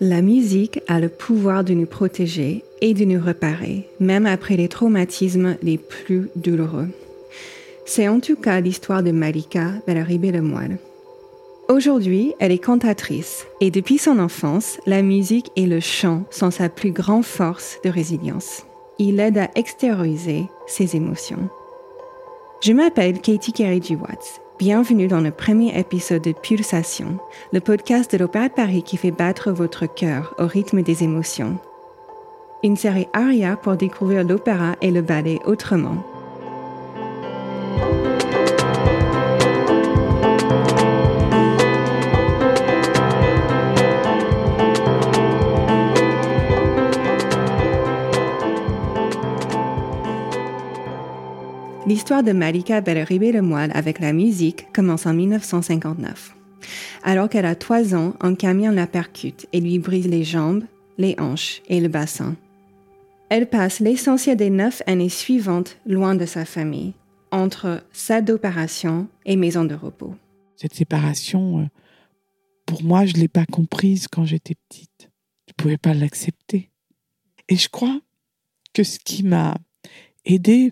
La musique a le pouvoir de nous protéger et de nous réparer, même après les traumatismes les plus douloureux. C'est en tout cas l'histoire de Malika le moine Aujourd'hui, elle est cantatrice et depuis son enfance, la musique et le chant sont sa plus grande force de résilience. Il aide à extérioriser ses émotions. Je m'appelle Katie Carey Watts Bienvenue dans le premier épisode de Pulsation, le podcast de l'Opéra de Paris qui fait battre votre cœur au rythme des émotions. Une série aria pour découvrir l'opéra et le ballet autrement. L'histoire de Malika le moine avec la musique commence en 1959. Alors qu'elle a trois ans, un camion la percute et lui brise les jambes, les hanches et le bassin. Elle passe l'essentiel des neuf années suivantes loin de sa famille, entre salle d'opération et maison de repos. Cette séparation, euh, pour moi, je ne l'ai pas comprise quand j'étais petite. Je ne pouvais pas l'accepter. Et je crois que ce qui m'a aidée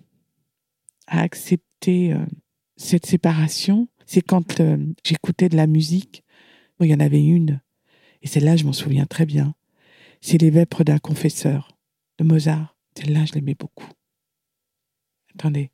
à accepter euh, cette séparation, c'est quand euh, j'écoutais de la musique. il y en avait une, et celle-là, je m'en souviens très bien. C'est Les Vêpres d'un confesseur de Mozart. Celle-là, je l'aimais beaucoup. Attendez.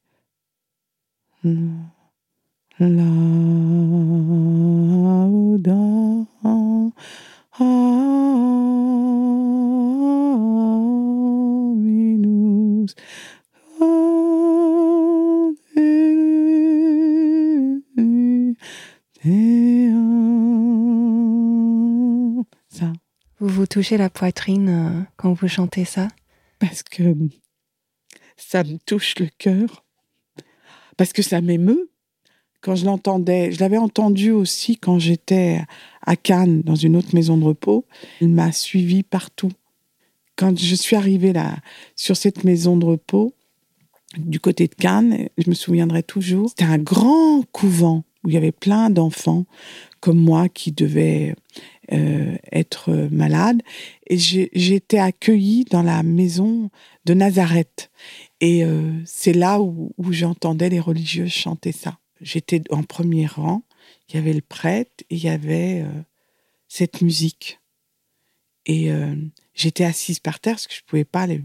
La poitrine euh, quand vous chantez ça? Parce que ça me touche le cœur. Parce que ça m'émeut. Quand je l'entendais, je l'avais entendu aussi quand j'étais à Cannes, dans une autre maison de repos. Il m'a suivi partout. Quand je suis arrivée là, sur cette maison de repos, du côté de Cannes, je me souviendrai toujours, c'était un grand couvent où il y avait plein d'enfants comme moi qui devaient euh, être malade. Et j'ai été accueillie dans la maison de Nazareth. Et euh, c'est là où, j'entendais les religieuses chanter ça. J'étais en premier rang, il y avait le prêtre et il y avait euh, cette musique. Et j'étais assise par terre parce que je pouvais pas. Elle,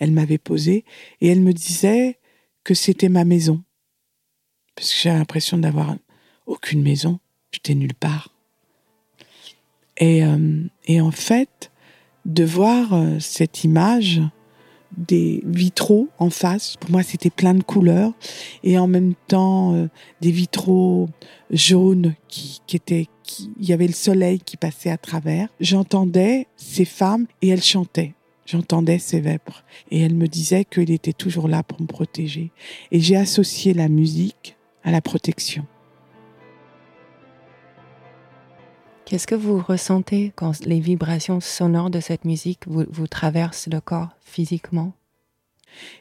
elle m'avait posée et elle me disait que c'était ma maison. Parce que j'ai l'impression d'avoir aucune maison. J'étais nulle part. Et, euh, et en fait, de voir euh, cette image des vitraux en face, pour moi c'était plein de couleurs, et en même temps euh, des vitraux jaunes qui, qui étaient, qui, il y avait le soleil qui passait à travers. J'entendais ces femmes et elles chantaient. J'entendais ces vêpres et elles me disaient qu'il était toujours là pour me protéger. Et j'ai associé la musique à la protection. Qu'est-ce que vous ressentez quand les vibrations sonores de cette musique vous, traversent le corps physiquement?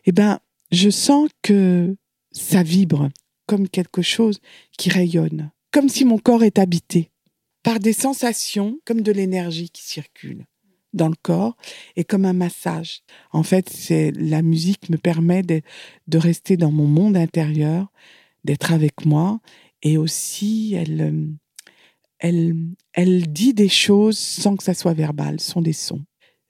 Eh bien, je sens que ça vibre comme quelque chose qui rayonne, comme si mon corps est habité par des sensations comme de l'énergie qui circule dans le corps et comme un massage. En fait, c'est la musique me permet de, de rester dans mon monde intérieur, d'être avec moi et aussi elle euh, elle, elle dit des choses sans que ça soit verbal, sont des sons.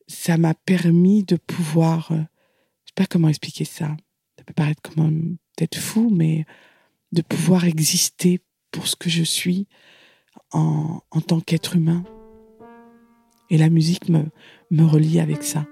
Ça m'a permis de pouvoir, euh, je sais pas comment expliquer ça. Ça peut paraître comme peut-être fou, mais de pouvoir exister pour ce que je suis en, en tant qu'être humain. Et la musique me, me relie avec ça.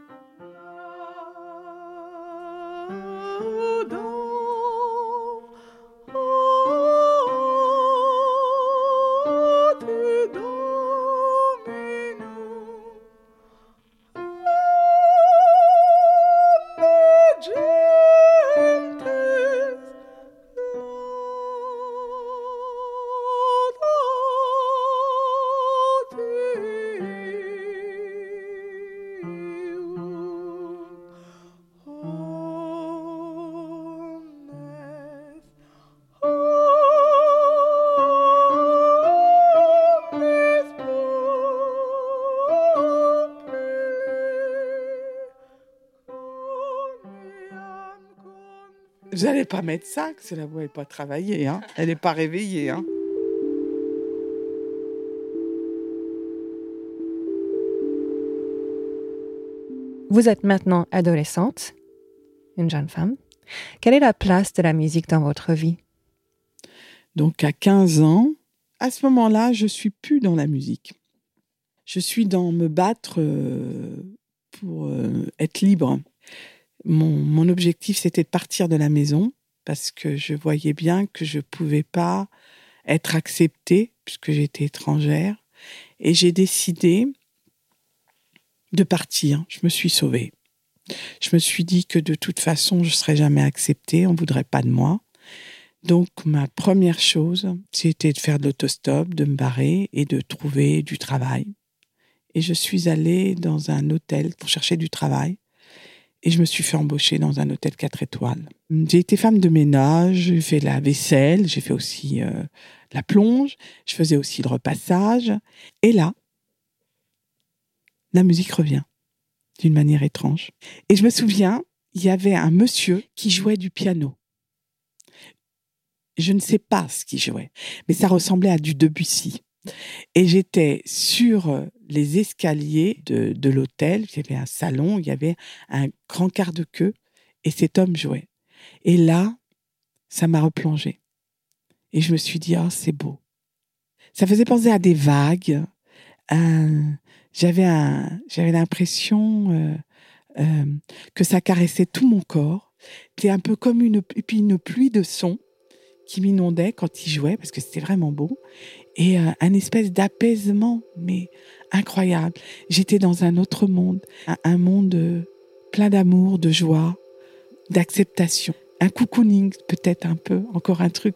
Vous n'allez pas mettre ça, que c'est la voix n'est pas travaillée, hein elle n'est pas réveillée. Hein Vous êtes maintenant adolescente, une jeune femme. Quelle est la place de la musique dans votre vie? Donc à 15 ans, à ce moment-là, je suis plus dans la musique. Je suis dans me battre euh, pour euh, être libre. Mon, objectif, c'était de partir de la maison parce que je voyais bien que je pouvais pas être acceptée puisque j'étais étrangère. Et j'ai décidé de partir. Je me suis sauvée. Je me suis dit que de toute façon, je serais jamais acceptée, on voudrait pas de moi. Donc, ma première chose, c'était de faire de l'autostop, de me barrer et de trouver du travail. Et je suis allée dans un hôtel pour chercher du travail. Et je me suis fait embaucher dans un hôtel 4 étoiles. J'ai été femme de ménage, j'ai fait la vaisselle, j'ai fait aussi euh, la plonge, je faisais aussi le repassage. Et là, la musique revient d'une manière étrange. Et je me souviens, il y avait un monsieur qui jouait du piano. Je ne sais pas ce qu'il jouait, mais ça ressemblait à du Debussy. Et j'étais sur les escaliers de, l'hôtel, il y avait un salon, il y avait un grand quart de queue, et cet homme jouait. Et là, ça m'a replongé. Et je me suis dit, oh, c'est beau. Ça faisait penser à des vagues, j'avais l'impression euh, euh, que ça caressait tout mon corps. C'était un peu comme une, puis une pluie de sons qui m'inondait quand il jouait parce que c'était vraiment beau et euh, un espèce d'apaisement mais incroyable. J'étais dans un autre monde, un, un monde plein d'amour, de joie, d'acceptation, un cocooning peut-être un peu, encore un truc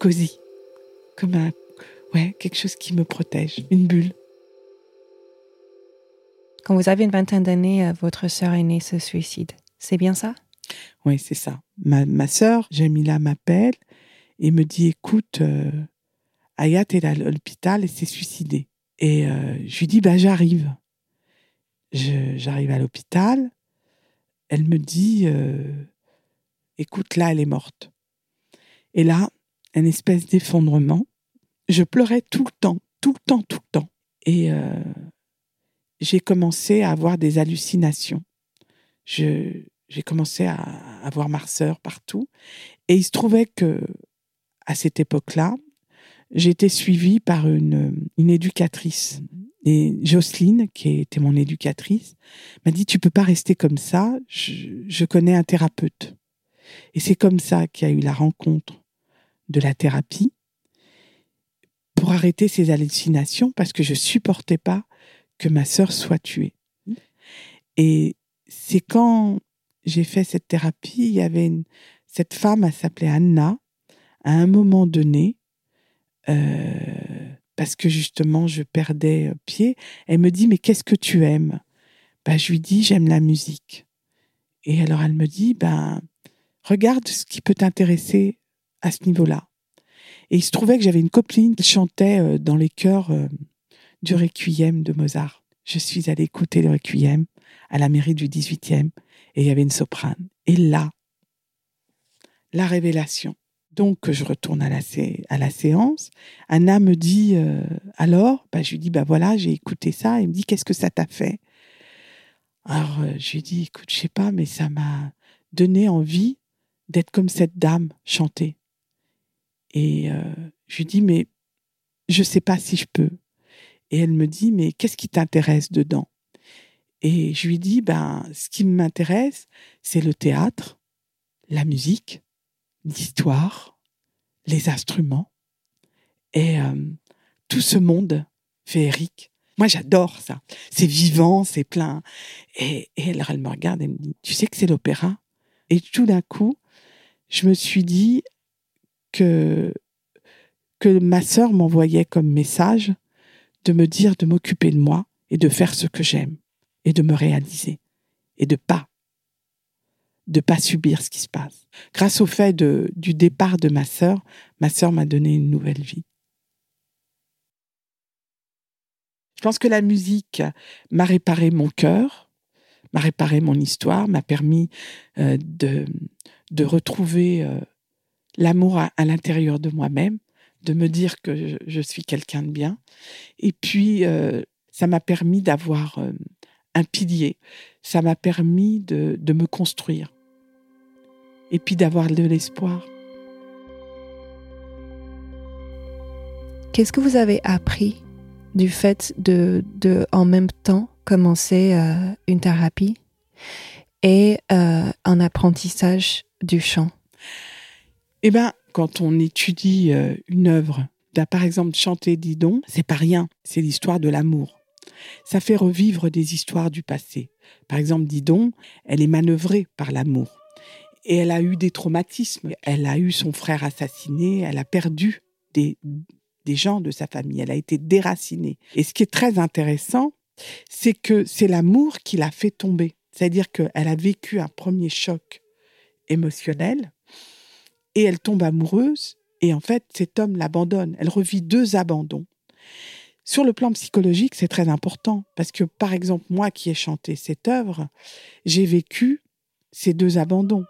cosy, comme un ouais quelque chose qui me protège, une bulle. Quand vous avez une vingtaine d'années, euh, votre sœur aînée se suicide. C'est bien ça? Oui, c'est ça. Ma, ma sœur, Jamila, m'appelle et me dit écoute, euh, Ayat est à l'hôpital et s'est suicidée. Et euh, je lui dis bah, j'arrive. J'arrive à l'hôpital. Elle me dit euh, écoute, là, elle est morte. Et là, un espèce d'effondrement. Je pleurais tout le temps, tout le temps, tout le temps. Et euh, j'ai commencé à avoir des hallucinations. J'ai commencé à avoir ma sœur partout. Et il se trouvait que, à cette époque-là, j'étais suivie par une, une éducatrice. Et Jocelyne, qui était mon éducatrice, m'a dit, tu peux pas rester comme ça, je, je connais un thérapeute. Et c'est comme ça qu'il y a eu la rencontre de la thérapie pour arrêter ces hallucinations parce que je supportais pas que ma sœur soit tuée. Et c'est quand j'ai fait cette thérapie, il y avait cette femme, elle s'appelait Anna, à un moment donné, euh, parce que justement je perdais pied, elle me dit mais qu'est-ce que tu aimes? Ben, Je lui dis j'aime la musique. Et alors elle me dit ben regarde ce qui peut t'intéresser à ce niveau-là. Et il se trouvait que j'avais une copine qui chantait euh, dans les chœurs euh, du Requiem de Mozart. Je suis allée écouter le Requiem à la mairie du 18e et il y avait une soprane. Et là, la révélation. Donc, je retourne à la, séance. Anna me dit euh, alors, bah, je lui dis bah voilà, j'ai écouté ça. Elle me dit qu'est-ce que ça t'a fait? Alors, euh, je lui dis écoute, je sais pas, mais ça m'a donné envie d'être comme cette dame chanter. Et euh, je lui dis mais je sais pas si je peux. Et elle me dit, mais qu'est-ce qui t'intéresse dedans? Et je lui dis, ben, ce qui m'intéresse, c'est le théâtre, la musique, l'histoire, les instruments et euh, tout ce monde féerique. Moi, j'adore ça. C'est vivant, c'est plein. Et, et alors, elle me regarde et me dit, tu sais que c'est l'opéra? Et tout d'un coup, je me suis dit que, que ma sœur m'envoyait comme message de me dire de m'occuper de moi et de faire ce que j'aime et de me réaliser et de pas de pas subir ce qui se passe. Grâce au fait de, du départ de ma sœur, ma sœur m'a donné une nouvelle vie. Je pense que la musique m'a réparé mon cœur, m'a réparé mon histoire, m'a permis euh, de, de retrouver euh, l'amour à, l'intérieur de moi-même, de me dire que je, suis quelqu'un de bien. Et puis, euh, ça m'a permis d'avoir un pilier, ça m'a permis de, de me construire et puis d'avoir de l'espoir. Qu'est-ce que vous avez appris du fait de, de en même temps commencer euh, une thérapie et euh, un apprentissage du chant? Eh bien, quand on étudie euh, une œuvre, par exemple chanter Didon, c'est pas rien, c'est l'histoire de l'amour. Ça fait revivre des histoires du passé. Par exemple, Didon, elle est manœuvrée par l'amour. Et elle a eu des traumatismes. Elle a eu son frère assassiné, elle a perdu des, des gens de sa famille, elle a été déracinée. Et ce qui est très intéressant, c'est que c'est l'amour qui l'a fait tomber. C'est-à-dire qu'elle a vécu un premier choc émotionnel et elle tombe amoureuse et en fait cet homme l'abandonne. Elle revit deux abandons. Sur le plan psychologique, c'est très important parce que par exemple moi qui ai chanté cette œuvre, j'ai vécu ces deux abandons.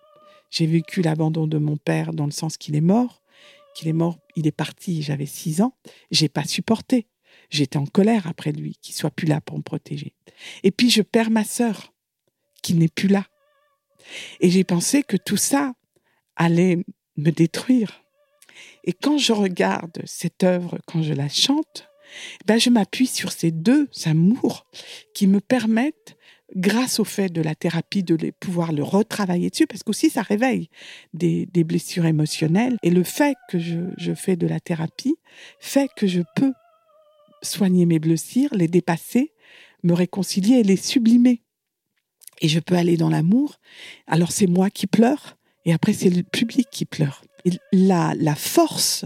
J'ai vécu l'abandon de mon père dans le sens qu'il est mort, qu'il est mort, il est parti, j'avais six ans, j'ai pas supporté. J'étais en colère après lui, qu'il soit plus là pour me protéger. Et puis je perds ma sœur, qui n'est plus là. Et j'ai pensé que tout ça allait me détruire. Et quand je regarde cette œuvre, quand je la chante, ben je m'appuie sur ces deux amours qui me permettent, grâce au fait de la thérapie, de les, pouvoir le retravailler dessus, parce qu'aussi ça réveille des, blessures émotionnelles. Et le fait que je fais de la thérapie fait que je peux soigner mes blessures, les dépasser, me réconcilier et les sublimer. Et je peux aller dans l'amour. Alors c'est moi qui pleure et après c'est le public qui pleure. la, la force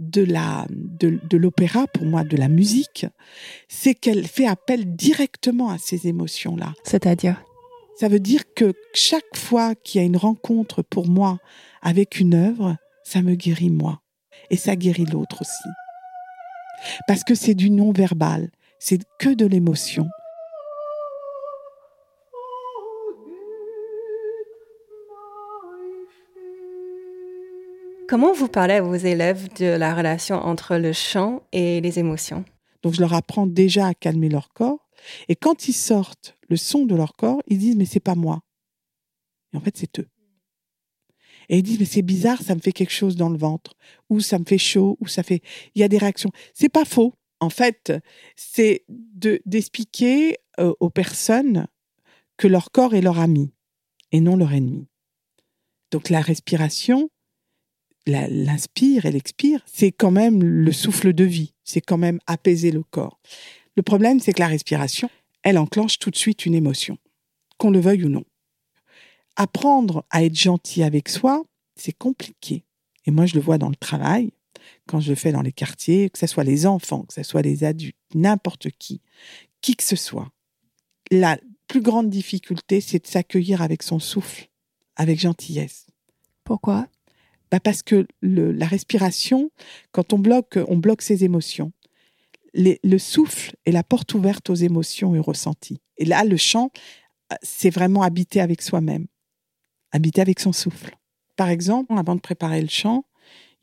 de la de, l'opéra pour moi de la musique, c'est qu'elle fait appel directement à ces émotions là. C'est-à-dire? Ça veut dire que chaque fois qu'il y a une rencontre pour moi avec une œuvre, ça me guérit moi et ça guérit l'autre aussi parce que c'est du non-verbal, c'est que de l'émotion. Comment vous parlez à vos élèves de la relation entre le chant et les émotions? Donc je leur apprends déjà à calmer leur corps et quand ils sortent le son de leur corps, ils disent mais c'est pas moi. Et en fait c'est eux. Et ils disent, mais c'est bizarre, ça me fait quelque chose dans le ventre, ou ça me fait chaud, ou ça fait. Il y a des réactions. C'est pas faux. En fait, c'est de, d'expliquer euh, aux personnes que leur corps est leur ami et non leur ennemi. Donc la respiration, l'inspire et l'expire, c'est quand même le souffle de vie, c'est quand même apaiser le corps. Le problème, c'est que la respiration, elle enclenche tout de suite une émotion, qu'on le veuille ou non apprendre à être gentil avec soi, c'est compliqué. Et moi, je le vois dans le travail, quand je le fais dans les quartiers, que ce soit les enfants, que ce soit les adultes, n'importe qui, qui que ce soit. La plus grande difficulté, c'est de s'accueillir avec son souffle, avec gentillesse. Pourquoi? Bah Parce que la respiration, quand on bloque, on bloque ses émotions. le souffle est la porte ouverte aux émotions et aux ressentis. Et là, le chant, c'est vraiment habiter avec soi-même habiter avec son souffle. Par exemple, avant de préparer le chant,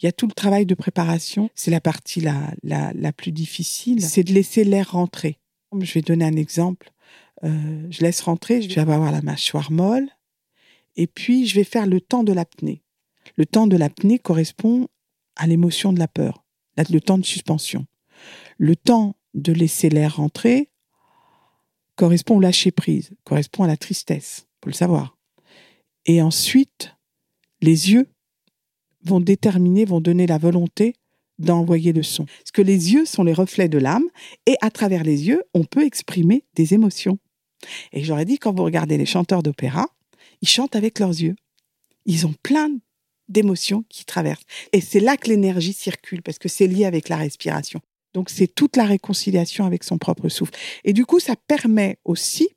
il y a tout le travail de préparation. C'est la partie la, la, plus difficile. C'est de laisser l'air rentrer. Je vais donner un exemple. Euh, je laisse rentrer, je vais avoir la mâchoire molle. Et puis, je vais faire le temps de l'apnée. Le temps de l'apnée correspond à l'émotion de la peur, le temps de suspension. Le temps de laisser l'air rentrer correspond au lâcher prise, correspond à la tristesse, faut le savoir. Et ensuite, les yeux vont déterminer, vont donner la volonté d'envoyer le son. Parce que les yeux sont les reflets de l'âme et à travers les yeux, on peut exprimer des émotions. Et j'aurais dit, quand vous regardez les chanteurs d'opéra, ils chantent avec leurs yeux. Ils ont plein d'émotions qui traversent. Et c'est là que l'énergie circule, parce que c'est lié avec la respiration. Donc c'est toute la réconciliation avec son propre souffle. Et du coup, ça permet aussi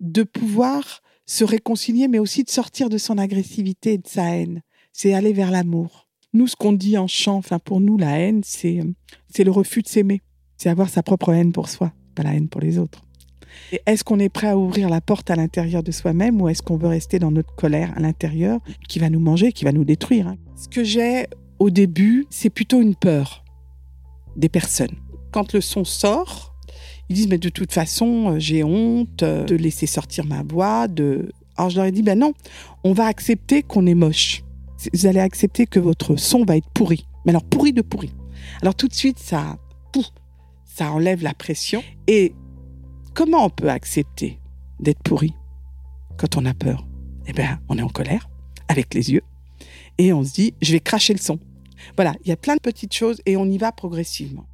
de pouvoir se réconcilier, mais aussi de sortir de son agressivité et de sa haine. C'est aller vers l'amour. Nous, ce qu'on dit en chant, enfin pour nous, la haine, c'est le refus de s'aimer. C'est avoir sa propre haine pour soi, pas la haine pour les autres. Est-ce qu'on est prêt à ouvrir la porte à l'intérieur de soi-même ou est-ce qu'on veut rester dans notre colère à l'intérieur qui va nous manger, qui va nous détruire hein? Ce que j'ai au début, c'est plutôt une peur des personnes. Quand le son sort, ils disent mais de toute façon, euh, j'ai honte euh, de laisser sortir ma voix. De... Alors je leur ai dit ben non, on va accepter qu'on est moche. Vous allez accepter que votre son va être pourri. Mais alors pourri de pourri. Alors tout de suite, ça, ça enlève la pression. Et comment on peut accepter d'être pourri quand on a peur? Eh bien, on est en colère, avec les yeux, et on se dit, je vais cracher le son. Voilà, il y a plein de petites choses et on y va progressivement.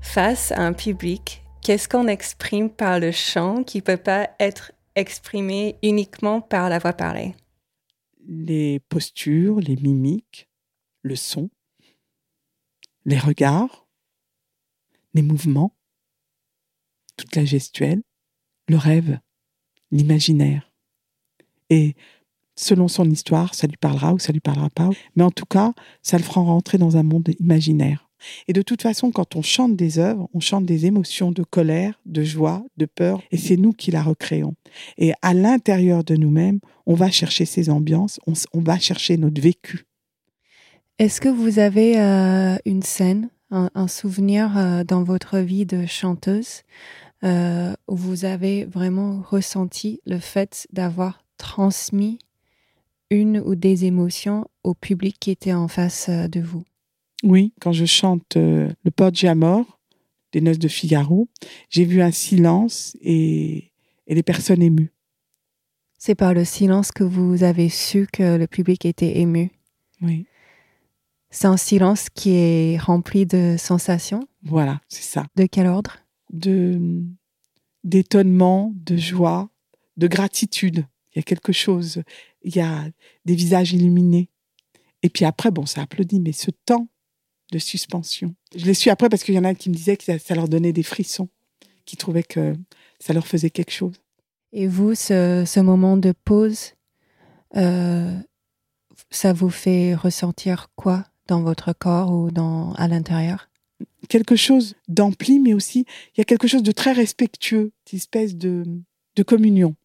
Face à un public, qu'est-ce qu'on exprime par le chant qui ne peut pas être exprimé uniquement par la voix parlée? Les postures, les mimiques, le son, les regards, les mouvements, toute la gestuelle, le rêve, l'imaginaire. Et selon son histoire, ça lui parlera ou ça lui parlera pas. Mais en tout cas, ça le fera rentrer dans un monde imaginaire. Et de toute façon, quand on chante des œuvres, on chante des émotions de colère, de joie, de peur, et c'est nous qui la recréons. Et à l'intérieur de nous-mêmes, on va chercher ces ambiances, on, va chercher notre vécu. Est-ce que vous avez euh, une scène, un, souvenir euh, dans votre vie de chanteuse euh, où vous avez vraiment ressenti le fait d'avoir transmis une ou des émotions au public qui était en face euh, de vous? Oui, quand je chante euh, le Poggi Amor des Noces de Figaro, j'ai vu un silence et, et les personnes émues. C'est par le silence que vous avez su que le public était ému? Oui. C'est un silence qui est rempli de sensations? Voilà, c'est ça. De quel ordre? De d'étonnement, de joie, de gratitude. Il y a quelque chose il y a des visages illuminés. Et puis après, bon, ça applaudit, mais ce temps de suspension. Je l'ai su après parce qu'il y en a qui me disaient que ça, leur donnait des frissons, qui trouvaient que ça leur faisait quelque chose. Et vous, ce, moment de pause, euh, ça vous fait ressentir quoi dans votre corps ou dans, à l'intérieur? Quelque chose d'ampli, mais aussi, il y a quelque chose de très respectueux, une espèce de, de communion,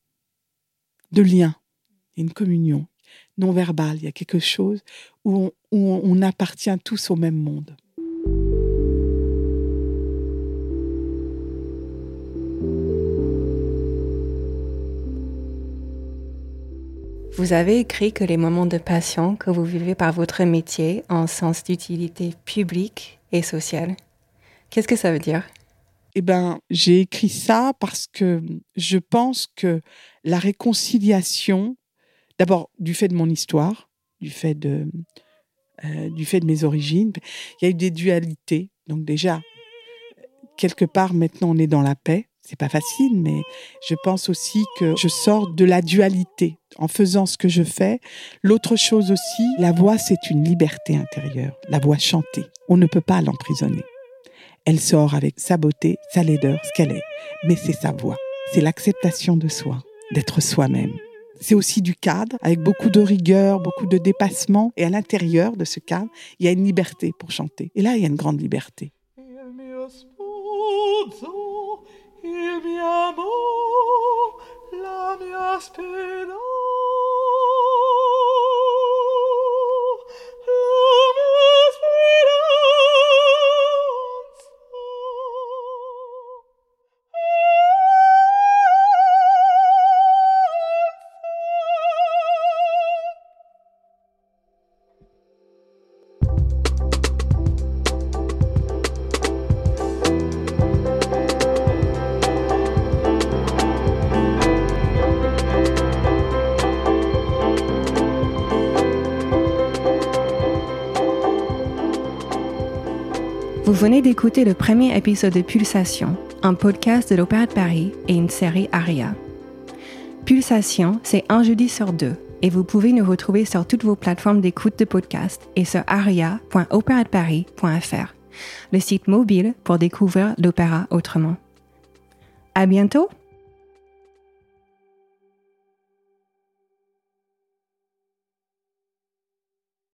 de lien une communion non verbale, il y a quelque chose où on, appartient tous au même monde. Vous avez écrit que les moments de passion que vous vivez par votre métier ont un sens d'utilité publique et sociale. Qu'est-ce que ça veut dire? Eh bien, j'ai écrit ça parce que je pense que la réconciliation D'abord, du fait de mon histoire, du fait de, euh, du fait de mes origines, il y a eu des dualités. Donc déjà, quelque part, maintenant, on est dans la paix. C'est pas facile, mais je pense aussi que je sors de la dualité en faisant ce que je fais. L'autre chose aussi, la voix, c'est une liberté intérieure. La voix chantée. On ne peut pas l'emprisonner. Elle sort avec sa beauté, sa laideur, ce qu'elle est. Mais c'est sa voix. C'est l'acceptation de soi, d'être soi-même. C'est aussi du cadre, avec beaucoup de rigueur, beaucoup de dépassement. Et à l'intérieur de ce cadre, il y a une liberté pour chanter. Et là, il y a une grande liberté. Vous venez d'écouter le premier épisode de Pulsation, un podcast de l'Opéra de Paris et une série ARIA. Pulsation, c'est un jeudi sur deux et vous pouvez nous retrouver sur toutes vos plateformes d'écoute de podcast et sur aria.opéradeparis.fr, le site mobile pour découvrir l'opéra autrement. À bientôt!